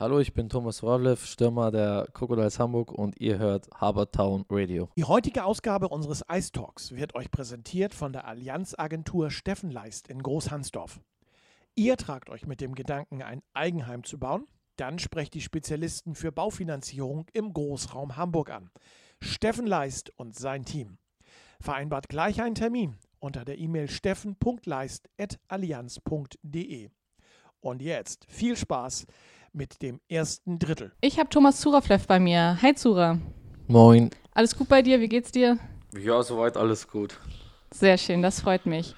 Hallo, ich bin Thomas Wawlew, Stürmer der Crocodiles Hamburg und ihr hört Habertown Radio. Die heutige Ausgabe unseres Ice Talks wird euch präsentiert von der Allianzagentur Steffen Leist in Großhansdorf. Ihr tragt euch mit dem Gedanken, ein Eigenheim zu bauen? Dann sprecht die Spezialisten für Baufinanzierung im Großraum Hamburg an. Steffen Leist und sein Team. Vereinbart gleich einen Termin unter der E-Mail steffen.leist.allianz.de. Und jetzt viel Spaß mit dem ersten Drittel. Ich habe Thomas Zuraflev bei mir. Hi Zura. Moin. Alles gut bei dir? Wie geht's dir? Ja, soweit alles gut. Sehr schön, das freut mich.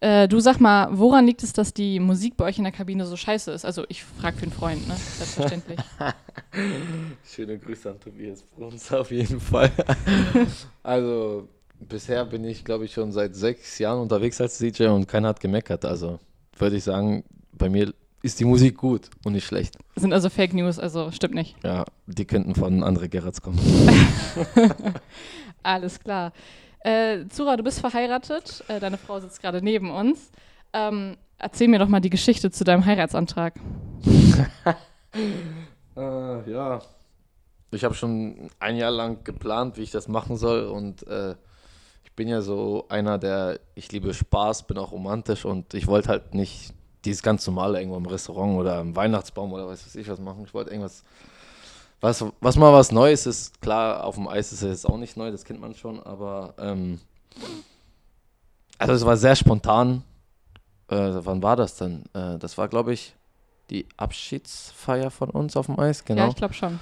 Äh, du sag mal, woran liegt es, dass die Musik bei euch in der Kabine so scheiße ist? Also ich frage für einen Freund, ne? Selbstverständlich. Schöne Grüße an Tobias Bruns auf jeden Fall. also bisher bin ich, glaube ich, schon seit sechs Jahren unterwegs als DJ und keiner hat gemeckert. Also würde ich sagen, bei mir ist die Musik gut und nicht schlecht. Sind also Fake News, also stimmt nicht. Ja, die könnten von André Gerrits kommen. Alles klar. Äh, Zura, du bist verheiratet. Äh, deine Frau sitzt gerade neben uns. Ähm, erzähl mir doch mal die Geschichte zu deinem Heiratsantrag. äh, ja, ich habe schon ein Jahr lang geplant, wie ich das machen soll und äh, ich bin ja so einer, der, ich liebe Spaß, bin auch romantisch und ich wollte halt nicht dieses ganz normale irgendwo im Restaurant oder im Weihnachtsbaum oder was weiß ich was machen. Ich wollte irgendwas, was, was mal was Neues ist. Klar, auf dem Eis ist es auch nicht neu, das kennt man schon, aber ähm, also es war sehr spontan. Äh, wann war das denn? Äh, das war, glaube ich, die Abschiedsfeier von uns auf dem Eis, genau. Ja, ich glaube schon.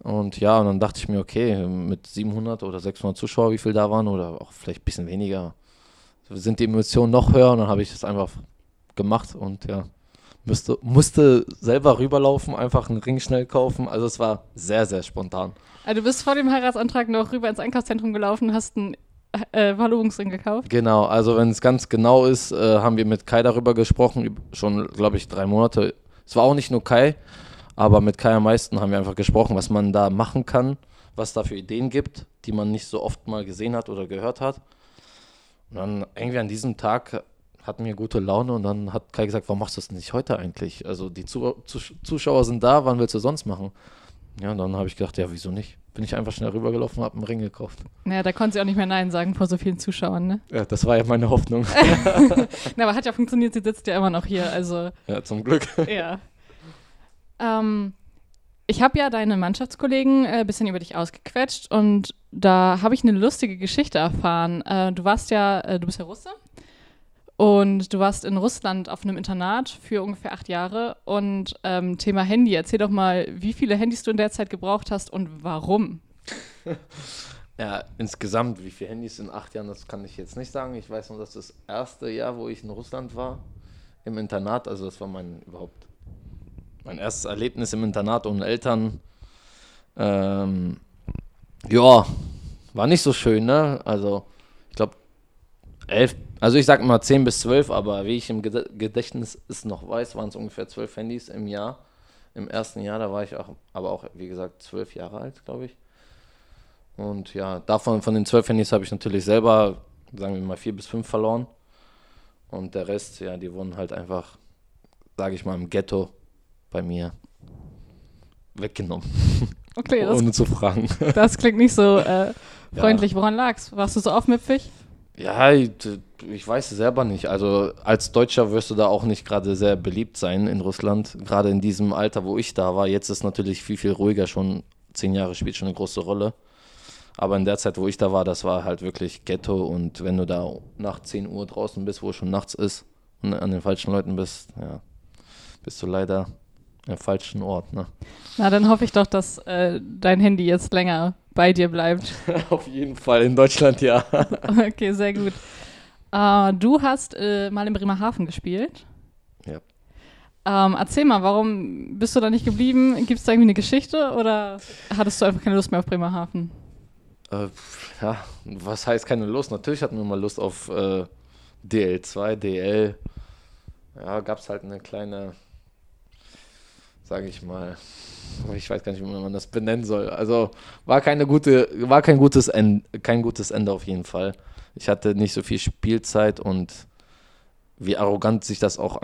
Und ja, und dann dachte ich mir, okay, mit 700 oder 600 Zuschauer, wie viel da waren, oder auch vielleicht ein bisschen weniger, sind die Emotionen noch höher und dann habe ich das einfach gemacht und ja, müsste, musste selber rüberlaufen, einfach einen Ring schnell kaufen. Also es war sehr, sehr spontan. Also du bist vor dem Heiratsantrag noch rüber ins Einkaufszentrum gelaufen, hast einen äh, Verlobungsring gekauft? Genau, also wenn es ganz genau ist, äh, haben wir mit Kai darüber gesprochen, schon, glaube ich, drei Monate. Es war auch nicht nur Kai, aber mit Kai am meisten haben wir einfach gesprochen, was man da machen kann, was da für Ideen gibt, die man nicht so oft mal gesehen hat oder gehört hat. Und dann irgendwie an diesem Tag hatten wir gute Laune und dann hat Kai gesagt, warum machst du das nicht heute eigentlich? Also die Zuschauer sind da, wann willst du sonst machen? Ja, und dann habe ich gedacht, ja, wieso nicht? Bin ich einfach schnell rübergelaufen und habe einen Ring gekauft. Naja, da konnte sie auch nicht mehr Nein sagen vor so vielen Zuschauern, ne? Ja, das war ja meine Hoffnung. Na, aber hat ja funktioniert, sie sitzt ja immer noch hier, also. Ja, zum Glück. Ja. Ähm, ich habe ja deine Mannschaftskollegen ein äh, bisschen über dich ausgequetscht und da habe ich eine lustige Geschichte erfahren. Äh, du warst ja, äh, du bist ja Russe und du warst in Russland auf einem Internat für ungefähr acht Jahre. Und ähm, Thema Handy, erzähl doch mal, wie viele Handys du in der Zeit gebraucht hast und warum? Ja, insgesamt, wie viele Handys in acht Jahren, das kann ich jetzt nicht sagen. Ich weiß nur, dass das erste Jahr, wo ich in Russland war, im Internat, also das war mein überhaupt mein erstes Erlebnis im Internat ohne Eltern. Ähm, ja, war nicht so schön, ne? Also, ich glaube, elf, also ich sag mal 10 bis 12, aber wie ich im Gedächtnis es noch weiß, waren es ungefähr 12 Handys im Jahr. Im ersten Jahr, da war ich auch, aber auch, wie gesagt, 12 Jahre alt, glaube ich. Und ja, davon, von den 12 Handys habe ich natürlich selber, sagen wir mal, 4 bis 5 verloren. Und der Rest, ja, die wurden halt einfach, sage ich mal, im Ghetto bei mir weggenommen. Okay, ohne zu fragen. Das klingt nicht so äh, freundlich. Ja. Woran lag's? Warst du so aufmüpfig? Ja, ich, ich weiß es selber nicht. Also als Deutscher wirst du da auch nicht gerade sehr beliebt sein in Russland. Gerade in diesem Alter, wo ich da war. Jetzt ist natürlich viel, viel ruhiger. Schon zehn Jahre spielt schon eine große Rolle. Aber in der Zeit, wo ich da war, das war halt wirklich Ghetto. Und wenn du da nach 10 Uhr draußen bist, wo es schon nachts ist und an den falschen Leuten bist, ja, bist du leider am falschen Ort. Ne? Na, dann hoffe ich doch, dass äh, dein Handy jetzt länger bei dir bleibt. Auf jeden Fall, in Deutschland ja. okay, sehr gut. Uh, du hast äh, mal in Bremerhaven gespielt. Ja. Ähm, erzähl mal, warum bist du da nicht geblieben? Gibt es da irgendwie eine Geschichte oder hattest du einfach keine Lust mehr auf Bremerhaven? Äh, ja, was heißt keine Lust? Natürlich hatten wir mal Lust auf äh, DL2, DL. Ja, gab es halt eine kleine, sage ich mal, ich weiß gar nicht, wie man das benennen soll. Also war keine gute, war kein gutes Ende, kein gutes Ende auf jeden Fall. Ich hatte nicht so viel Spielzeit und wie arrogant sich das auch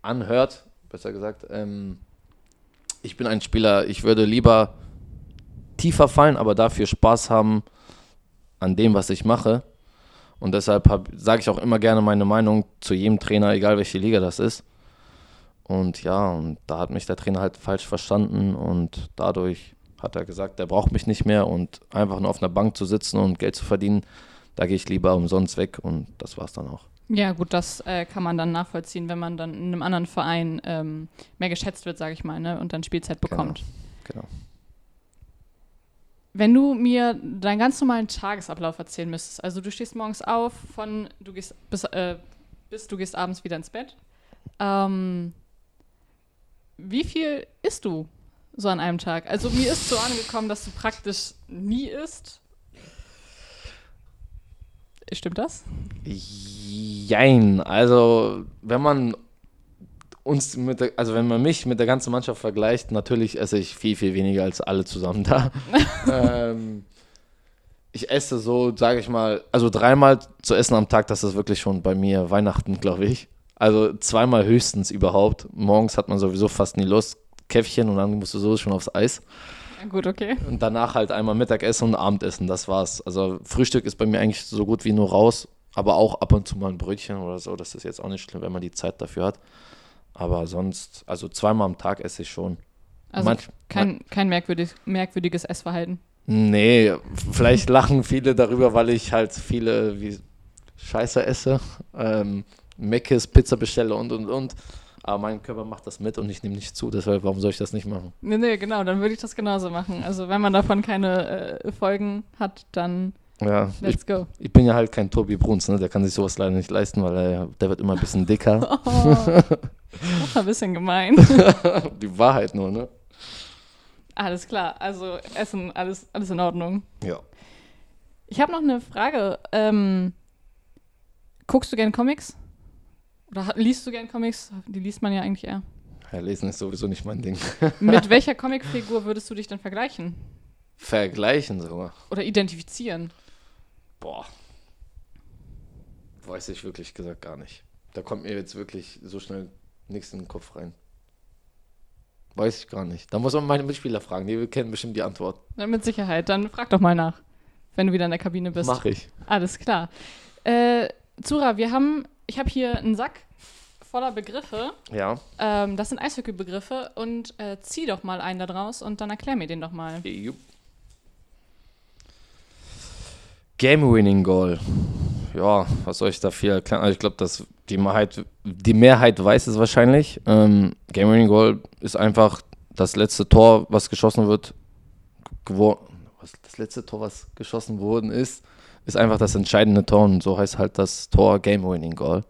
anhört, besser gesagt. Ähm, ich bin ein Spieler, ich würde lieber tiefer fallen, aber dafür Spaß haben an dem, was ich mache. Und deshalb sage ich auch immer gerne meine Meinung zu jedem Trainer, egal welche Liga das ist. Und ja, und da hat mich der Trainer halt falsch verstanden und dadurch hat er gesagt, der braucht mich nicht mehr und einfach nur auf einer Bank zu sitzen und Geld zu verdienen, da gehe ich lieber umsonst weg und das war es dann auch. Ja, gut, das äh, kann man dann nachvollziehen, wenn man dann in einem anderen Verein ähm, mehr geschätzt wird, sage ich mal, ne, und dann Spielzeit bekommt. Genau. genau. Wenn du mir deinen ganz normalen Tagesablauf erzählen müsstest, also du stehst morgens auf, von du gehst bis, äh, bis du gehst abends wieder ins Bett. Ähm, wie viel isst du so an einem Tag? Also mir ist so angekommen, dass du praktisch nie isst. Stimmt das? Jein. Also wenn man uns mit der, also wenn man mich mit der ganzen Mannschaft vergleicht, natürlich esse ich viel, viel weniger als alle zusammen da. ähm, ich esse so, sage ich mal, also dreimal zu essen am Tag, das ist wirklich schon bei mir Weihnachten, glaube ich. Also zweimal höchstens überhaupt. Morgens hat man sowieso fast nie Lust. Käffchen und dann musst du so schon aufs Eis. Ja, gut, okay. Und danach halt einmal Mittagessen und Abendessen, das war's. Also Frühstück ist bei mir eigentlich so gut wie nur raus, aber auch ab und zu mal ein Brötchen oder so. Das ist jetzt auch nicht schlimm, wenn man die Zeit dafür hat. Aber sonst, also zweimal am Tag esse ich schon. Also Manch, kein, kein merkwürdig, merkwürdiges Essverhalten. Nee, vielleicht lachen viele darüber, weil ich halt viele wie Scheiße esse, ähm, Meckes, Pizza bestelle und und und. Aber mein Körper macht das mit und ich nehme nicht zu, deshalb, warum soll ich das nicht machen? Nee, nee, genau, dann würde ich das genauso machen. Also wenn man davon keine äh, Folgen hat, dann ja, let's ich, go. Ich bin ja halt kein Tobi Bruns, ne? der kann sich sowas leider nicht leisten, weil er, der wird immer ein bisschen dicker. Oh, das ein bisschen gemein. Die Wahrheit nur, ne? Alles klar, also Essen, alles, alles in Ordnung. Ja. Ich habe noch eine Frage. Ähm, guckst du gern Comics? Oder liest du gern Comics? Die liest man ja eigentlich eher. Ja, lesen ist sowieso nicht mein Ding. Mit welcher Comicfigur würdest du dich denn vergleichen? Vergleichen sogar. Oder identifizieren? Boah. Weiß ich wirklich gesagt gar nicht. Da kommt mir jetzt wirklich so schnell nichts in den Kopf rein. Weiß ich gar nicht. Da muss man meine Mitspieler fragen, die kennen bestimmt die Antwort. Na, mit Sicherheit. Dann frag doch mal nach, wenn du wieder in der Kabine bist. Mach ich. Alles klar. Äh, Zura, wir haben, ich habe hier einen Sack voller Begriffe. Ja. Ähm, das sind Eishockey-Begriffe und äh, zieh doch mal einen da draus und dann erklär mir den doch mal. Jupp. Game-Winning Goal. Ja, was soll ich da viel erklären? Also ich glaube, dass die Mehrheit, die Mehrheit weiß es wahrscheinlich. Ähm, Game-Winning Goal ist einfach das letzte Tor, was geschossen wird, was das letzte Tor, was geschossen worden ist, ist einfach das entscheidende Tor und so heißt halt das Tor Game-Winning Goal.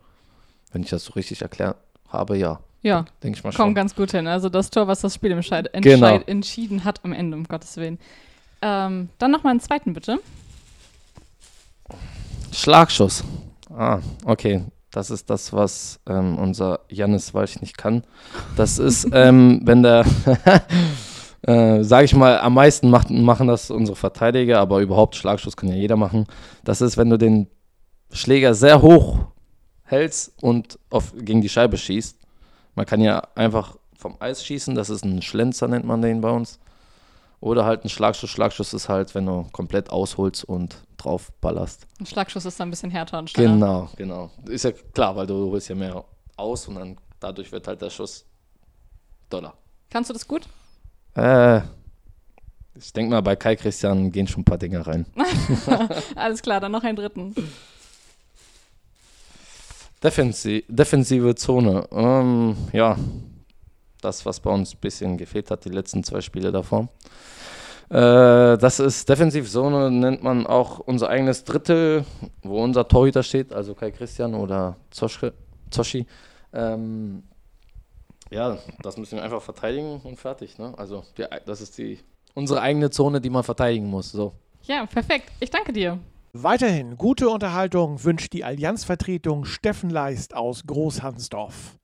Wenn ich das so richtig erklärt habe, ja. Ja, denke ich mal schon. Kommt ganz gut hin. Also das Tor, was das Spiel entscheid genau. entschieden hat am Ende, um Gottes Willen. Ähm, dann nochmal einen zweiten, bitte. Schlagschuss. Ah, okay. Das ist das, was ähm, unser Jannis Walch nicht kann. Das ist, ähm, wenn der, äh, sage ich mal, am meisten macht, machen das unsere Verteidiger, aber überhaupt Schlagschuss kann ja jeder machen. Das ist, wenn du den Schläger sehr hoch hältst und auf, gegen die Scheibe schießt. Man kann ja einfach vom Eis schießen, das ist ein Schlenzer, nennt man den bei uns. Oder halt ein Schlagschuss. Schlagschuss ist halt, wenn du komplett ausholst und drauf ballerst. Ein Schlagschuss ist dann ein bisschen härter und schneller. Genau, genau. Ist ja klar, weil du holst ja mehr aus und dann dadurch wird halt der Schuss doller. Kannst du das gut? Äh, ich denke mal, bei Kai Christian gehen schon ein paar Dinge rein. Alles klar, dann noch einen dritten. Defensi defensive Zone. Ähm, ja, das, was bei uns ein bisschen gefehlt hat, die letzten zwei Spiele davor. Äh, das ist Defensivzone, nennt man auch unser eigenes Drittel, wo unser Torhüter steht, also Kai Christian oder Zoshi. Ähm, ja, das müssen wir einfach verteidigen und fertig. Ne? Also die, das ist die unsere eigene Zone, die man verteidigen muss. So. Ja, perfekt. Ich danke dir. Weiterhin gute Unterhaltung wünscht die Allianzvertretung Steffen Leist aus Großhansdorf.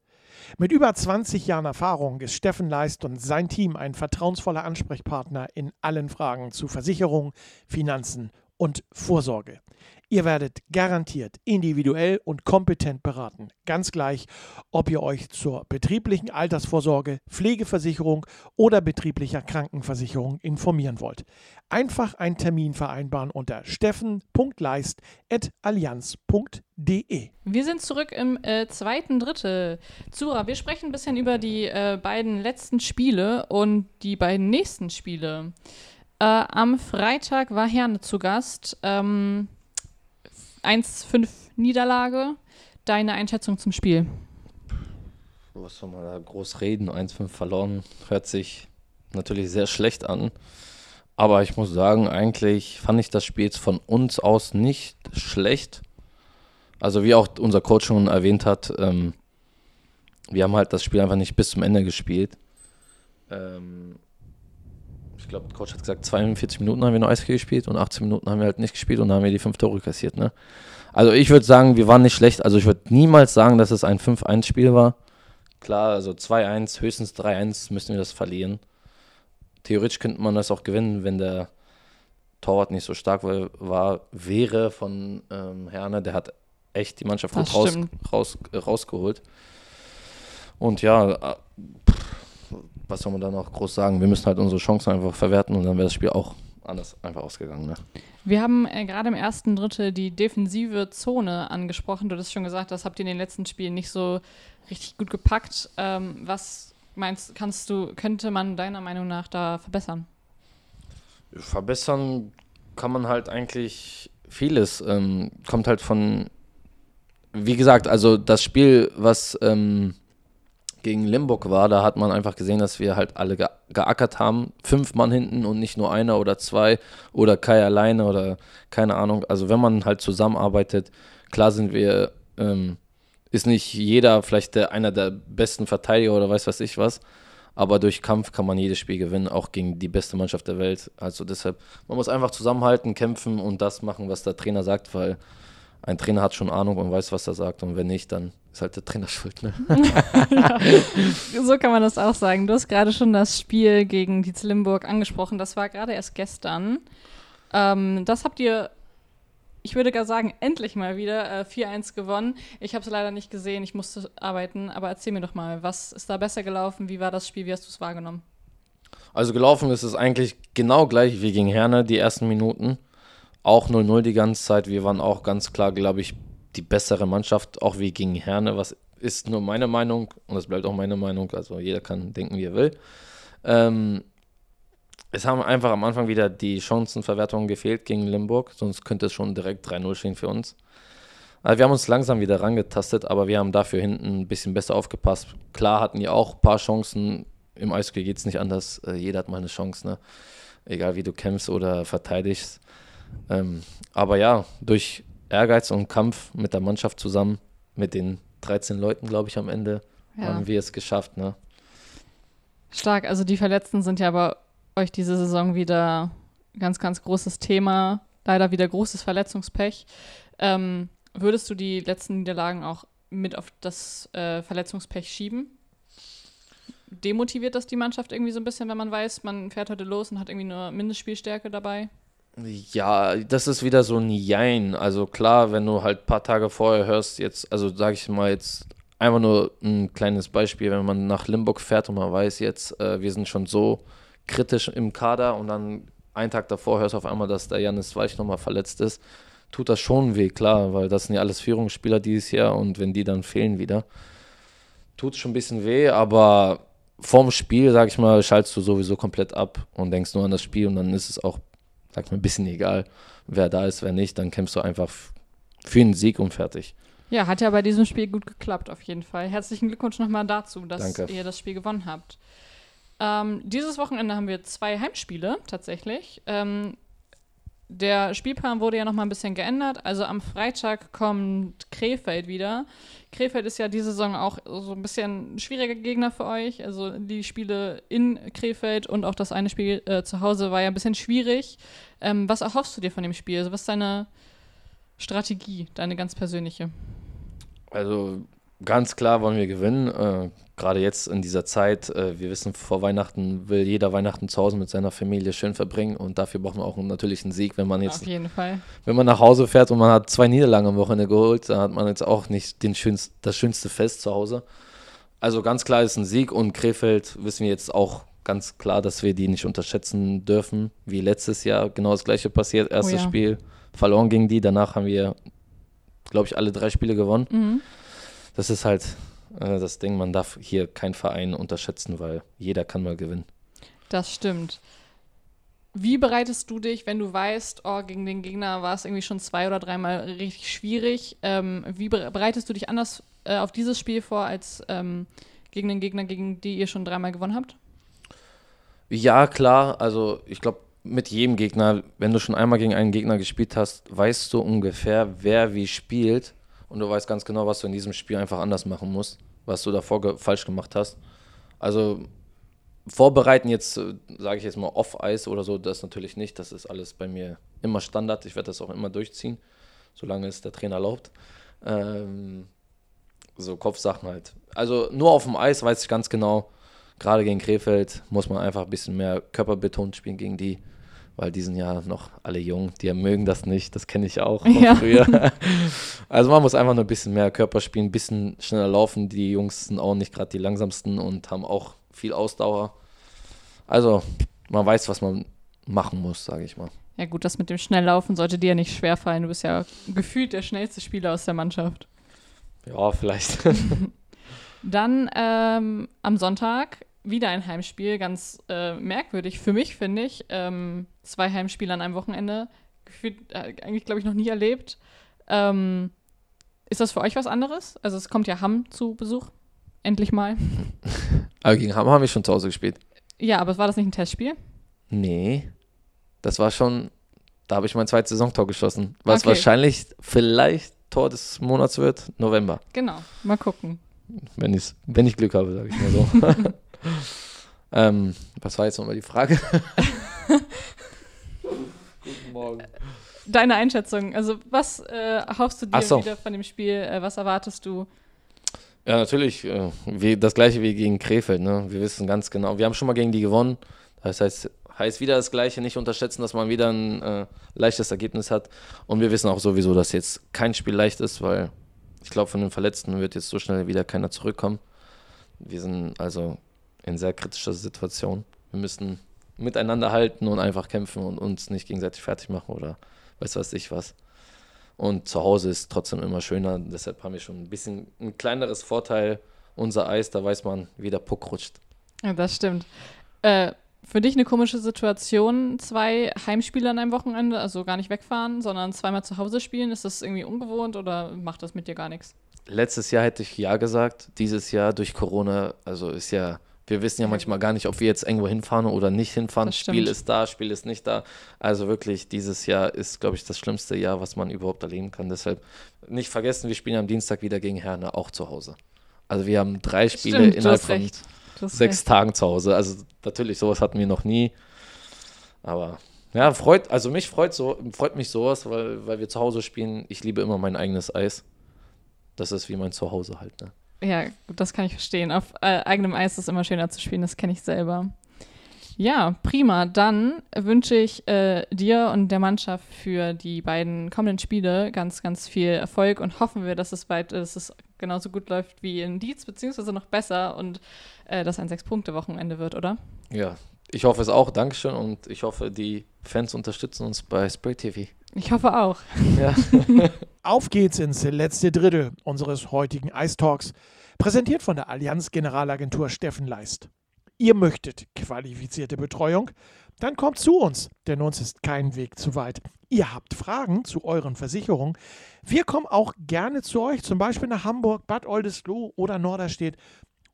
Mit über 20 Jahren Erfahrung ist Steffen Leist und sein Team ein vertrauensvoller Ansprechpartner in allen Fragen zu Versicherung, Finanzen und Vorsorge. Ihr werdet garantiert individuell und kompetent beraten. Ganz gleich, ob ihr euch zur betrieblichen Altersvorsorge, Pflegeversicherung oder betrieblicher Krankenversicherung informieren wollt. Einfach einen Termin vereinbaren unter steffen.leist.allianz.de. Wir sind zurück im äh, zweiten Drittel. Zura, wir sprechen ein bisschen über die äh, beiden letzten Spiele und die beiden nächsten Spiele. Äh, am Freitag war Herne zu Gast. Ähm, 1-5 Niederlage. Deine Einschätzung zum Spiel? Was soll man da groß reden? 1-5 verloren. Hört sich natürlich sehr schlecht an. Aber ich muss sagen, eigentlich fand ich das Spiel jetzt von uns aus nicht schlecht. Also wie auch unser Coach schon erwähnt hat, ähm, wir haben halt das Spiel einfach nicht bis zum Ende gespielt. Ähm, ich glaube, der Coach hat gesagt, 42 Minuten haben wir nur Eishockey gespielt und 18 Minuten haben wir halt nicht gespielt und dann haben wir die fünf Tore kassiert. Ne? Also ich würde sagen, wir waren nicht schlecht. Also ich würde niemals sagen, dass es ein 5-1-Spiel war. Klar, also 2-1, höchstens 3-1 müssen wir das verlieren. Theoretisch könnte man das auch gewinnen, wenn der Torwart nicht so stark war, war wäre von ähm, Herne. Der hat echt die Mannschaft raus, raus, rausgeholt. Und ja, äh, was soll man da noch groß sagen? Wir müssen halt unsere Chancen einfach verwerten und dann wäre das Spiel auch anders einfach ausgegangen. Ne? Wir haben äh, gerade im ersten Drittel die defensive Zone angesprochen. Du hast schon gesagt, das habt ihr in den letzten Spielen nicht so richtig gut gepackt. Ähm, was meinst kannst du, könnte man deiner Meinung nach da verbessern? Verbessern kann man halt eigentlich vieles. Ähm, kommt halt von, wie gesagt, also das Spiel, was ähm, gegen Limburg war, da hat man einfach gesehen, dass wir halt alle ge geackert haben. Fünf Mann hinten und nicht nur einer oder zwei oder Kai alleine oder keine Ahnung. Also wenn man halt zusammenarbeitet, klar sind wir, ähm, ist nicht jeder vielleicht der, einer der besten Verteidiger oder weiß was ich was. Aber durch Kampf kann man jedes Spiel gewinnen, auch gegen die beste Mannschaft der Welt. Also deshalb, man muss einfach zusammenhalten, kämpfen und das machen, was der Trainer sagt, weil ein Trainer hat schon Ahnung und weiß, was er sagt. Und wenn nicht, dann ist halt der Trainer schuld. Ne? ja, so kann man das auch sagen. Du hast gerade schon das Spiel gegen Dietz Limburg angesprochen. Das war gerade erst gestern. Ähm, das habt ihr, ich würde gar sagen, endlich mal wieder äh, 4-1 gewonnen. Ich habe es leider nicht gesehen, ich musste arbeiten. Aber erzähl mir doch mal, was ist da besser gelaufen? Wie war das Spiel? Wie hast du es wahrgenommen? Also gelaufen ist es eigentlich genau gleich wie gegen Herne, die ersten Minuten auch 0-0 die ganze Zeit. Wir waren auch ganz klar, glaube ich, die bessere Mannschaft, auch wie gegen Herne. Was ist nur meine Meinung und das bleibt auch meine Meinung. Also jeder kann denken, wie er will. Ähm, es haben einfach am Anfang wieder die Chancenverwertungen gefehlt gegen Limburg, sonst könnte es schon direkt 3-0 stehen für uns. Also wir haben uns langsam wieder rangetastet, aber wir haben dafür hinten ein bisschen besser aufgepasst. Klar hatten die auch ein paar Chancen. Im Eishockey geht es nicht anders. Äh, jeder hat mal eine Chance, ne? egal wie du kämpfst oder verteidigst. Ähm, aber ja, durch Ehrgeiz und Kampf mit der Mannschaft zusammen, mit den 13 Leuten, glaube ich, am Ende, ja. haben wir es geschafft. Ne? Stark, also die Verletzten sind ja bei euch diese Saison wieder ganz, ganz großes Thema. Leider wieder großes Verletzungspech. Ähm, würdest du die letzten Niederlagen auch mit auf das äh, Verletzungspech schieben? Demotiviert das die Mannschaft irgendwie so ein bisschen, wenn man weiß, man fährt heute los und hat irgendwie nur Mindestspielstärke dabei? Ja, das ist wieder so ein Jein. Also klar, wenn du halt ein paar Tage vorher hörst, jetzt, also sage ich mal jetzt einfach nur ein kleines Beispiel, wenn man nach Limburg fährt und man weiß jetzt, äh, wir sind schon so kritisch im Kader und dann einen Tag davor hörst du auf einmal, dass der Janis Weich nochmal verletzt ist, tut das schon weh, klar, weil das sind ja alles Führungsspieler dieses Jahr und wenn die dann fehlen wieder, tut schon ein bisschen weh, aber vorm Spiel, sag ich mal, schaltest du sowieso komplett ab und denkst nur an das Spiel und dann ist es auch sag mal, ein bisschen egal, wer da ist, wer nicht, dann kämpfst du einfach für einen Sieg und fertig. Ja, hat ja bei diesem Spiel gut geklappt, auf jeden Fall. Herzlichen Glückwunsch nochmal dazu, dass Danke. ihr das Spiel gewonnen habt. Ähm, dieses Wochenende haben wir zwei Heimspiele tatsächlich. Ähm, der Spielplan wurde ja nochmal ein bisschen geändert. Also am Freitag kommt Krefeld wieder. Krefeld ist ja diese Saison auch so ein bisschen ein schwieriger Gegner für euch. Also die Spiele in Krefeld und auch das eine Spiel äh, zu Hause war ja ein bisschen schwierig. Ähm, was erhoffst du dir von dem Spiel? Also was ist deine Strategie, deine ganz persönliche? Also Ganz klar wollen wir gewinnen. Äh, Gerade jetzt in dieser Zeit, äh, wir wissen, vor Weihnachten will jeder Weihnachten zu Hause mit seiner Familie schön verbringen und dafür brauchen wir auch natürlich einen Sieg, wenn man jetzt, Auf jeden Fall. wenn man nach Hause fährt und man hat zwei Niederlagen am Wochenende geholt, dann hat man jetzt auch nicht den schönst, das schönste Fest zu Hause. Also ganz klar ist ein Sieg und Krefeld wissen wir jetzt auch ganz klar, dass wir die nicht unterschätzen dürfen, wie letztes Jahr genau das gleiche passiert. Erstes ja. Spiel verloren gegen die, danach haben wir, glaube ich, alle drei Spiele gewonnen Mhm. Das ist halt äh, das Ding, man darf hier keinen Verein unterschätzen, weil jeder kann mal gewinnen. Das stimmt. Wie bereitest du dich, wenn du weißt, oh, gegen den Gegner war es irgendwie schon zwei oder dreimal richtig schwierig? Ähm, wie bere- bereitest du dich anders äh, auf dieses Spiel vor, als ähm, gegen den Gegner, gegen die ihr schon dreimal gewonnen habt? Ja, klar, also ich glaube, mit jedem Gegner, wenn du schon einmal gegen einen Gegner gespielt hast, weißt du ungefähr, wer wie spielt und du weißt ganz genau, was du in diesem Spiel einfach anders machen musst, was du davor ge falsch gemacht hast. Also vorbereiten jetzt, sage ich jetzt mal, off-Eis oder so, das natürlich nicht. Das ist alles bei mir immer Standard. Ich werde das auch immer durchziehen, solange es der Trainer erlaubt. Ähm, so Kopfsachen halt. Also nur auf dem Eis weiß ich ganz genau, gerade gegen Krefeld muss man einfach ein bisschen mehr körperbetont spielen gegen die, weil die sind ja noch alle jung, die mögen das nicht, das kenne ich auch von Ja. früher. Also man muss einfach nur ein bisschen mehr Körper spielen, ein bisschen schneller laufen. Die Jungs sind auch nicht gerade die langsamsten und haben auch viel Ausdauer. Also man weiß, was man machen muss, sage ich mal. Ja gut, das mit dem Schnelllaufen sollte dir ja nicht schwerfallen. Du bist ja gefühlt der schnellste Spieler aus der Mannschaft. Ja, vielleicht. Dann ähm, am Sonntag wieder ein Heimspiel, ganz äh, merkwürdig für mich, finde ich. Ähm, zwei Heimspiele an einem Wochenende. Äh, eigentlich, glaube ich, noch nie erlebt. Ähm, ist das für euch was anderes? Also es kommt ja Hamm zu Besuch. Endlich mal. Aber gegen Hammer haben wir schon zu Hause gespielt. Ja, aber war das nicht ein Testspiel? Nee, das war schon, da habe ich mein zweites Saisontor geschossen. Was Okay. wahrscheinlich vielleicht Tor des Monats wird, November. Genau, mal gucken. Wenn, ich's, wenn ich Glück habe, sage ich mal so. ähm, was war jetzt nochmal die Frage? Morgen. Deine Einschätzung, also was äh, hoffst du dir so. wieder von dem Spiel? Äh, was erwartest du? Ja, natürlich, äh, wie, das gleiche wie gegen Krefeld. Ne? Wir wissen ganz genau, wir haben schon mal gegen die gewonnen. Das heißt, heißt wieder das gleiche, nicht unterschätzen, dass man wieder ein äh, leichtes Ergebnis hat. Und wir wissen auch sowieso, dass jetzt kein Spiel leicht ist, weil ich glaube, von den Verletzten wird jetzt so schnell wieder keiner zurückkommen. Wir sind also in sehr kritischer Situation. Wir müssen miteinander halten und einfach kämpfen und uns nicht gegenseitig fertig machen oder weiß was ich was. Und zu Hause ist trotzdem immer schöner. Deshalb haben wir schon ein bisschen ein kleineres Vorteil. Unser Eis, da weiß man, wie der Puck rutscht. Ja, das stimmt. Äh, für dich eine komische Situation, zwei Heimspiele an einem Wochenende, also gar nicht wegfahren, sondern zweimal zu Hause spielen. Ist das irgendwie ungewohnt oder macht das mit dir gar nichts? Letztes Jahr hätte ich ja gesagt. Dieses Jahr durch Corona, also ist ja, wir wissen ja manchmal gar nicht, ob wir jetzt irgendwo hinfahren oder nicht hinfahren. Spiel ist da, Spiel ist nicht da. Also wirklich, dieses Jahr ist, glaube ich, das schlimmste Jahr, was man überhaupt erleben kann. Deshalb nicht vergessen, wir spielen am Dienstag wieder gegen Herne, auch zu Hause. Also wir haben drei Spiele Stimmt, innerhalb von sechs recht. Tagen zu Hause. Also natürlich, sowas hatten wir noch nie. Aber ja, freut, also mich freut so, freut mich sowas, weil, weil wir zu Hause spielen. Ich liebe immer mein eigenes Eis. Das ist wie mein Zuhause halt, ne? Ja, das kann ich verstehen. Auf äh, eigenem Eis ist es immer schöner zu spielen, das kenne ich selber. Ja, prima. Dann wünsche ich äh, dir und der Mannschaft für die beiden kommenden Spiele ganz, ganz viel Erfolg und hoffen wir, dass es weit, dass es genauso gut läuft wie in Dietz, beziehungsweise noch besser und äh, dass ein Sechs-Punkte-Wochenende wird, oder? Ja, ich hoffe es auch. Dankeschön und ich hoffe, die Fans unterstützen uns bei Spray TV. Ich hoffe auch. Ja. Auf geht's ins letzte Drittel unseres heutigen Ice Talks, präsentiert von der Allianz Generalagentur Steffen Leist. Ihr möchtet qualifizierte Betreuung? Dann kommt zu uns, denn uns ist kein Weg zu weit. Ihr habt Fragen zu euren Versicherungen? Wir kommen auch gerne zu euch, zum Beispiel nach Hamburg, Bad Oldesloe oder Norderstedt.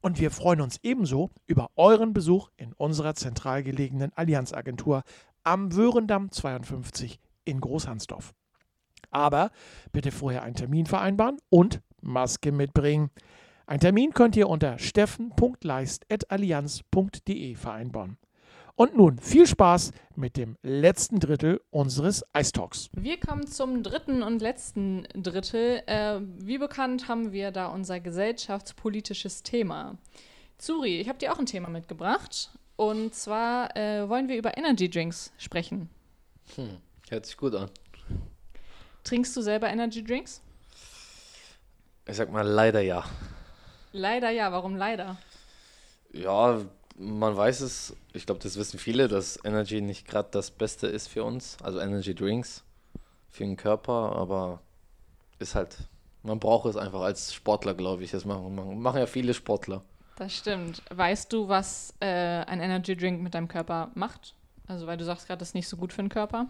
Und wir freuen uns ebenso über euren Besuch in unserer zentral gelegenen Allianzagentur am Wörendamm 52 in Großhansdorf. Aber bitte vorher einen Termin vereinbaren und Maske mitbringen. Ein Termin könnt ihr unter steffen.leist.allianz.de vereinbaren. Und nun viel Spaß mit dem letzten Drittel unseres Ice Talks. Wir kommen zum dritten und letzten Drittel. Äh, wie bekannt haben wir da unser gesellschaftspolitisches Thema. Zuri, ich habe dir auch ein Thema mitgebracht. Und zwar äh, wollen wir über Energy Drinks sprechen. Hm, hört sich gut an. Trinkst du selber Energy Drinks? Ich sag mal leider ja. Leider ja, warum leider? Ja, man weiß es, ich glaube, das wissen viele, dass Energy nicht gerade das Beste ist für uns, also Energy Drinks für den Körper, aber ist halt, man braucht es einfach als Sportler, glaube ich. Das machen, machen, ja viele Sportler. Das stimmt. Weißt du, was äh, ein Energy Drink mit deinem Körper macht? Also, weil du sagst gerade, das ist nicht so gut für den Körper.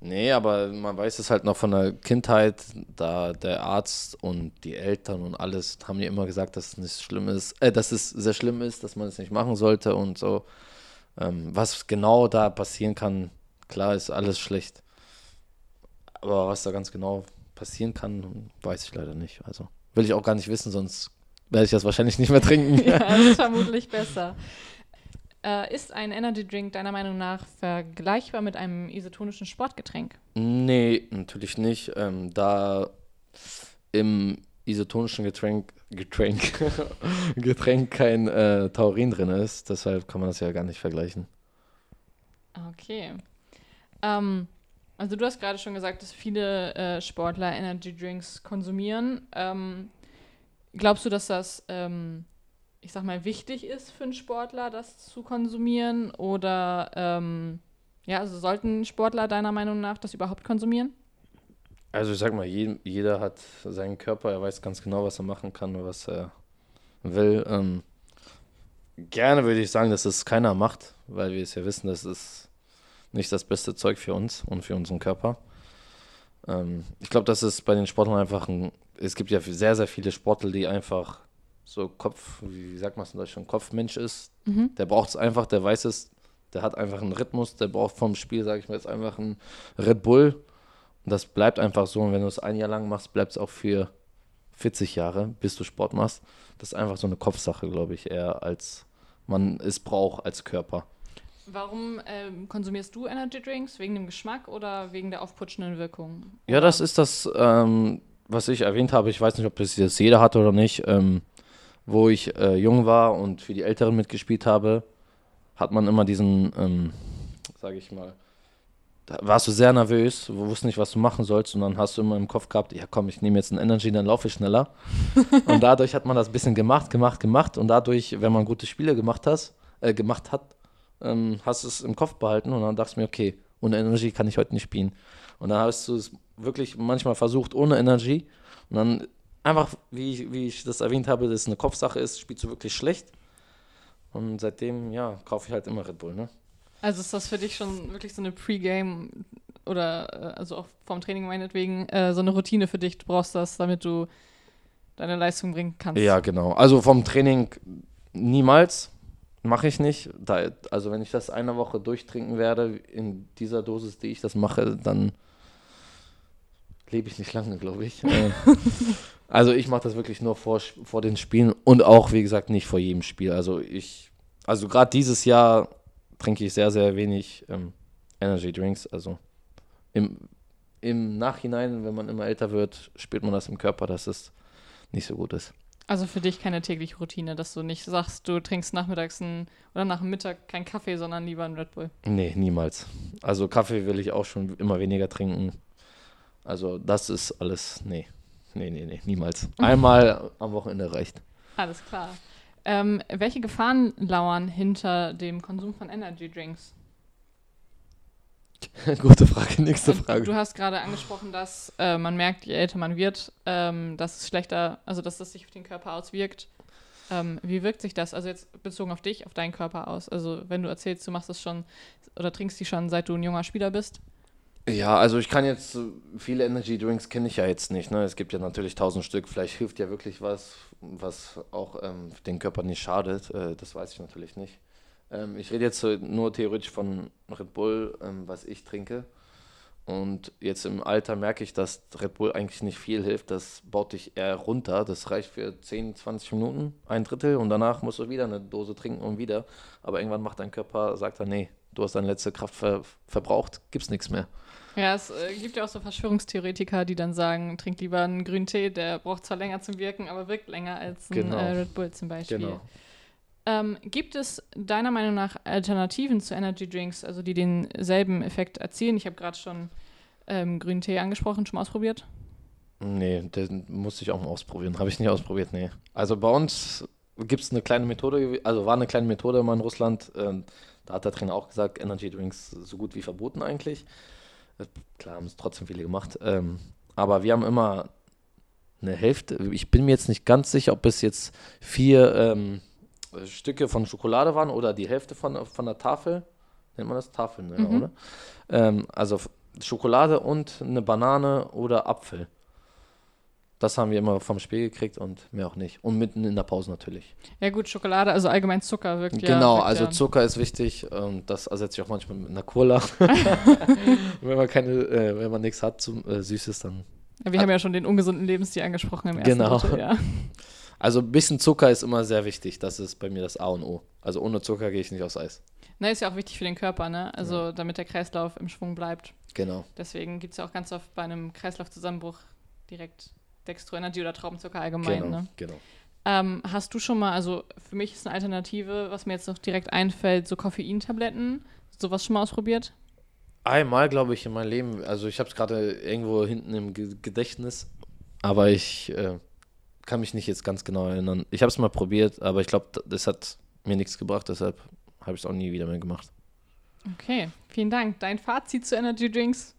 Nee, aber man weiß es halt noch von der Kindheit, da der Arzt und die Eltern und alles haben ja immer gesagt, dass es nicht schlimm ist, äh, dass es sehr schlimm ist, dass man es nicht machen sollte und so. Ähm, was genau da passieren kann, klar ist alles schlecht. Aber was da ganz genau passieren kann, weiß ich leider nicht. Also will ich auch gar nicht wissen, sonst werde ich das wahrscheinlich nicht mehr trinken. ja, das ist vermutlich besser. Äh, ist ein Energy Drink deiner Meinung nach vergleichbar mit einem isotonischen Sportgetränk? Nee, natürlich nicht. Ähm, da im isotonischen Getränk, Getränk, Getränk kein äh, Taurin drin ist, deshalb kann man das ja gar nicht vergleichen. Okay. Ähm, also du hast gerade schon gesagt, dass viele äh, Sportler Energy Drinks konsumieren. Ähm, glaubst du, dass das ähm, ich sag mal, wichtig ist für einen Sportler, das zu konsumieren? Oder ähm, ja, also sollten Sportler deiner Meinung nach das überhaupt konsumieren? Also ich sag mal, je, jeder hat seinen Körper, er weiß ganz genau, was er machen kann und was er will. Ähm, gerne würde ich sagen, dass es keiner macht, weil wir es ja wissen, das ist nicht das beste Zeug für uns und für unseren Körper. Ähm, ich glaube, dass es bei den Sportlern einfach ein, es gibt ja sehr, sehr viele Sportler, die einfach so Kopf, wie sagt man es in Deutschland, Kopfmensch ist, mhm. der braucht es einfach, der weiß es, der hat einfach einen Rhythmus, der braucht vom Spiel, sage ich mal jetzt einfach einen Red Bull. Und das bleibt einfach so. Und wenn du es ein Jahr lang machst, bleibt es auch für 40 Jahre, bis du Sport machst. Das ist einfach so eine Kopfsache, glaube ich, eher als man es braucht als Körper. Warum ähm, konsumierst du Energy Drinks? Wegen dem Geschmack oder wegen der aufputschenden Wirkung? Ja, das ist das, ähm, was ich erwähnt habe. Ich weiß nicht, ob das jetzt jeder hatte oder nicht. Ähm, wo ich äh, jung war und für die Älteren mitgespielt habe, hat man immer diesen, ähm, sage ich mal, da warst du sehr nervös, du wusstest nicht, was du machen sollst und dann hast du immer im Kopf gehabt, ja komm, ich nehme jetzt einen Energy, dann laufe ich schneller. und dadurch hat man das ein bisschen gemacht, gemacht, gemacht und dadurch, wenn man gute Spiele gemacht, hast, äh, gemacht hat, ähm, hast du es im Kopf behalten und dann dachte ich mir, okay, ohne Energy kann ich heute nicht spielen. Und dann hast du es wirklich manchmal versucht ohne Energy und dann einfach, wie ich, wie ich das erwähnt habe, dass es eine Kopfsache ist, spielst du wirklich schlecht. Und seitdem, ja, kaufe ich halt immer Red Bull, ne? Also ist das für dich schon wirklich so eine Pre-Game oder äh, also auch vom Training meinetwegen äh, so eine Routine für dich? Du brauchst das, damit du deine Leistung bringen kannst. Ja, genau. Also vom Training niemals. Mache ich nicht. Da, also wenn ich das eine Woche durchtrinken werde, in dieser Dosis, die ich das mache, dann lebe ich nicht lange, glaube ich. Also ich mache das wirklich nur vor, vor den Spielen und auch, wie gesagt, nicht vor jedem Spiel. Also ich, also gerade dieses Jahr trinke ich sehr, sehr wenig ähm, Energy Drinks. Also im, im Nachhinein, wenn man immer älter wird, spürt man das im Körper, dass es nicht so gut ist. Also für dich keine tägliche Routine, dass du nicht sagst, du trinkst nachmittags ein, oder nach dem Mittag keinen Kaffee, sondern lieber einen Red Bull. Nee, niemals. Also Kaffee will ich auch schon immer weniger trinken. Also das ist alles, nee, nee, nee, nee, niemals. Einmal am Wochenende reicht. Alles klar. Ähm, welche Gefahren lauern hinter dem Konsum von Energy Drinks? Gute Frage, nächste ähm, Frage. Du hast gerade angesprochen, dass äh, man merkt, je älter man wird, ähm, dass es schlechter, also dass das sich auf den Körper auswirkt. Ähm, wie wirkt sich das, also jetzt bezogen auf dich, auf deinen Körper aus? Also wenn du erzählst, du machst das schon oder trinkst die schon, seit du ein junger Spieler bist, ja, also ich kann jetzt, viele Energy Drinks kenne ich ja jetzt nicht. Ne? Es gibt ja natürlich tausend Stück. Vielleicht hilft ja wirklich was, was auch ähm, den Körper nicht schadet. Äh, das weiß ich natürlich nicht. Ähm, ich rede jetzt nur theoretisch von Red Bull, ähm, was ich trinke. Und jetzt im Alter merke ich, dass Red Bull eigentlich nicht viel hilft. Das baut dich eher runter. Das reicht für 10, 20 Minuten, ein Drittel. Und danach musst du wieder eine Dose trinken und wieder. Aber irgendwann macht dein Körper, sagt er, nee, du hast deine letzte Kraft ver verbraucht, gibt es nichts mehr. Ja, es äh, gibt ja auch so Verschwörungstheoretiker, die dann sagen, trink lieber einen grünen Tee, der braucht zwar länger zum Wirken, aber wirkt länger als ein Genau. äh, Red Bull zum Beispiel. Genau. Ähm, gibt es deiner Meinung nach Alternativen zu Energy Drinks, also die denselben Effekt erzielen? Ich habe gerade schon ähm, grünen Tee angesprochen, schon mal ausprobiert. Nee, den musste ich auch mal ausprobieren. Habe ich nicht ausprobiert, nee. Also bei uns gibt es eine kleine Methode, also war eine kleine Methode immer in Russland. Ähm, da hat der Trainer auch gesagt, Energy Drinks so gut wie verboten eigentlich. Klar, haben es trotzdem viele gemacht. Ähm, aber wir haben immer eine Hälfte. Ich bin mir jetzt nicht ganz sicher, ob es jetzt vier ähm, Stücke von Schokolade waren oder die Hälfte von, von der Tafel. Nennt man das Tafel, ne, Mhm. oder? Ähm, also Schokolade und eine Banane oder Apfel. Das haben wir immer vom Spiel gekriegt und mehr auch nicht. Und mitten in der Pause natürlich. Ja gut, Schokolade, also allgemein Zucker wirkt ja. genau, also ja. Zucker ist wichtig und das ersetze ich auch manchmal mit einer Cola. wenn man keine, äh, wenn man nichts hat zum äh, Süßes, dann. Ja, wir haben ja schon den ungesunden Lebensstil angesprochen im ersten Genau. Drittel, ja. Also ein bisschen Zucker ist immer sehr wichtig. Das ist bei mir das A und O. Also ohne Zucker gehe ich nicht aufs Eis. Na, ist ja auch wichtig für den Körper, ne? Also damit der Kreislauf im Schwung bleibt. Genau. Deswegen gibt es ja auch ganz oft bei einem Kreislaufzusammenbruch direkt Dextro Energy oder Traubenzucker allgemein, Genau. ne? genau. Ähm, hast du schon mal, also für mich ist eine Alternative, was mir jetzt noch direkt einfällt, so Koffeintabletten. Sowas schon mal ausprobiert? Einmal, glaube ich, in meinem Leben, also ich habe es gerade irgendwo hinten im Ge- Gedächtnis, aber ich äh, kann mich nicht jetzt ganz genau erinnern. Ich habe es mal probiert, aber ich glaube, das hat mir nichts gebracht, deshalb habe ich es auch nie wieder mehr gemacht. Okay, vielen Dank. Dein Fazit zu Energy Drinks?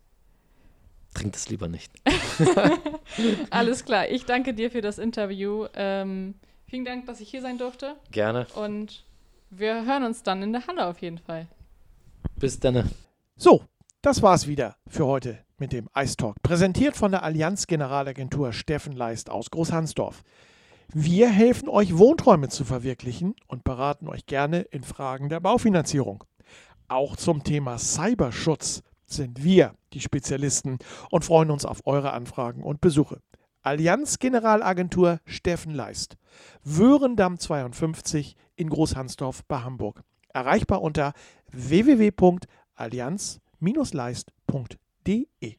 Trinkt es lieber nicht. Alles klar. Ich danke dir für das Interview. Ähm, vielen Dank, dass ich hier sein durfte. Gerne. Und wir hören uns dann in der Halle auf jeden Fall. Bis dann. So, das war's wieder für heute mit dem Ice Talk, präsentiert von der Allianz Generalagentur Steffen Leist aus Großhansdorf. Wir helfen euch Wohnträume zu verwirklichen und beraten euch gerne in Fragen der Baufinanzierung. Auch zum Thema Cyberschutz sind wir die Spezialisten und freuen uns auf eure Anfragen und Besuche. Allianz Generalagentur Steffen Leist, Wörendamm 52 in Großhansdorf bei Hamburg. Erreichbar unter www.allianz-leist.de